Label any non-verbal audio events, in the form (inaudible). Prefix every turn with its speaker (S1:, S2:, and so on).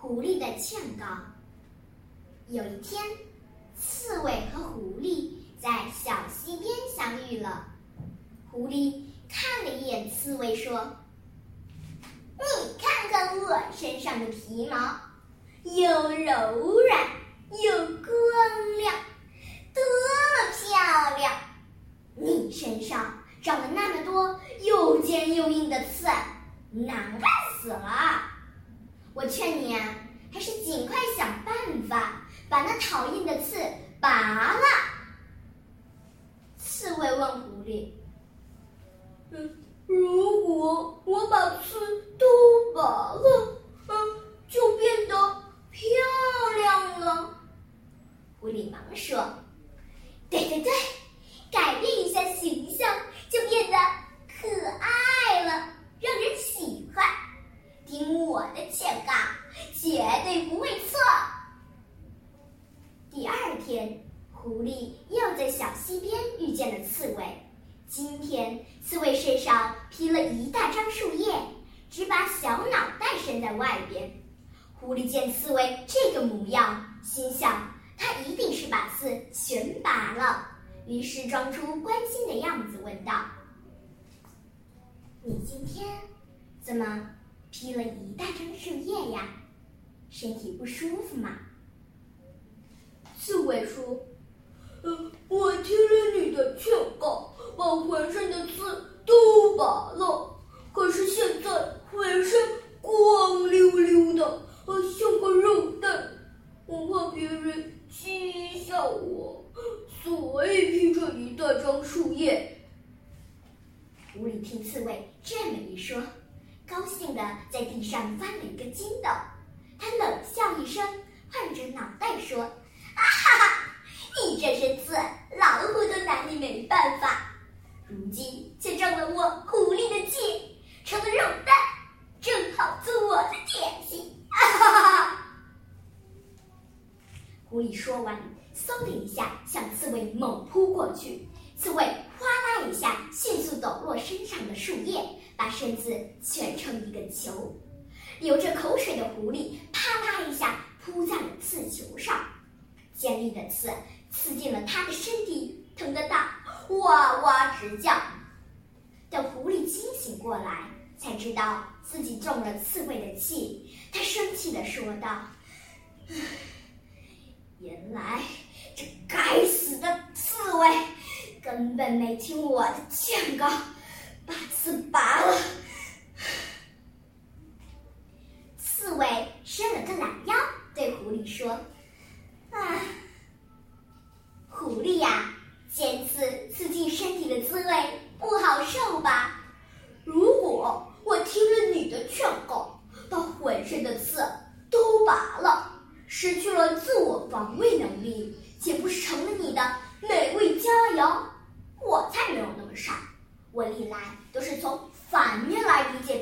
S1: 狐狸的劝告。有一天，刺猬和狐狸在小溪边相遇了。狐狸看了一眼刺猬，说：“你看看我身上的皮毛，又柔软又光亮，多么漂亮！你身上长了那么多又尖又硬的刺，难看死了。我劝你啊，还是尽快想办法把那讨厌的刺拔了。”刺猬问狐狸。
S2: 嗯，如果我把刺都拔了，嗯，就变得漂亮了。
S1: 狐狸忙说：“对对对，改变一下形象，就变得可爱了，让人喜欢。听我的劝告，绝对不会错。”第二天，狐狸又在小溪边遇见了刺猬。今天，刺猬身上披了一大张树叶，只把小脑袋伸在外边。狐狸见刺猬这个模样，心想它一定是把刺全拔了，于是装出关心的样子，问道：“你今天怎么披了一大张树叶呀？身体不舒服吗？”
S2: 刺猬说：“呃，我听了你的劝告。”把浑身的刺都拔了，可是现在浑身光溜溜的，呃像个肉蛋。我怕别人讥笑我，所以披着一大张树叶。
S1: 狐狸听刺猬这么一说，高兴的在地上翻了一个筋斗。他冷笑一声，晃着脑袋说：“ (laughs) 啊哈哈，你这身刺，老虎都拿你没办法。”如今却中了我狐狸的计，成了肉蛋，正好做我的点心。哈哈哈！狐狸说完，嗖的一下向刺猬猛扑过去。刺猬哗啦一下，迅速抖落身上的树叶，把身子蜷成一个球。流着口水的狐狸啪啦一下扑在了刺球上，尖利的刺刺进了它的身体，疼得大。哇哇直叫，等狐狸清醒过来，才知道自己中了刺猬的气。他生气地说道：“原来这该死的刺猬根本没听我的劝告，把刺拔了。”刺猬伸了个懒腰，对狐狸说：“啊，狐狸呀。”尖刺刺进身体的滋味不好受吧？
S2: 如果我听了你的劝告，把浑身的刺都拔了，失去了自我防卫能力，岂不是成了你的美味佳肴？我才没有那么傻，我历来都是从反面来理解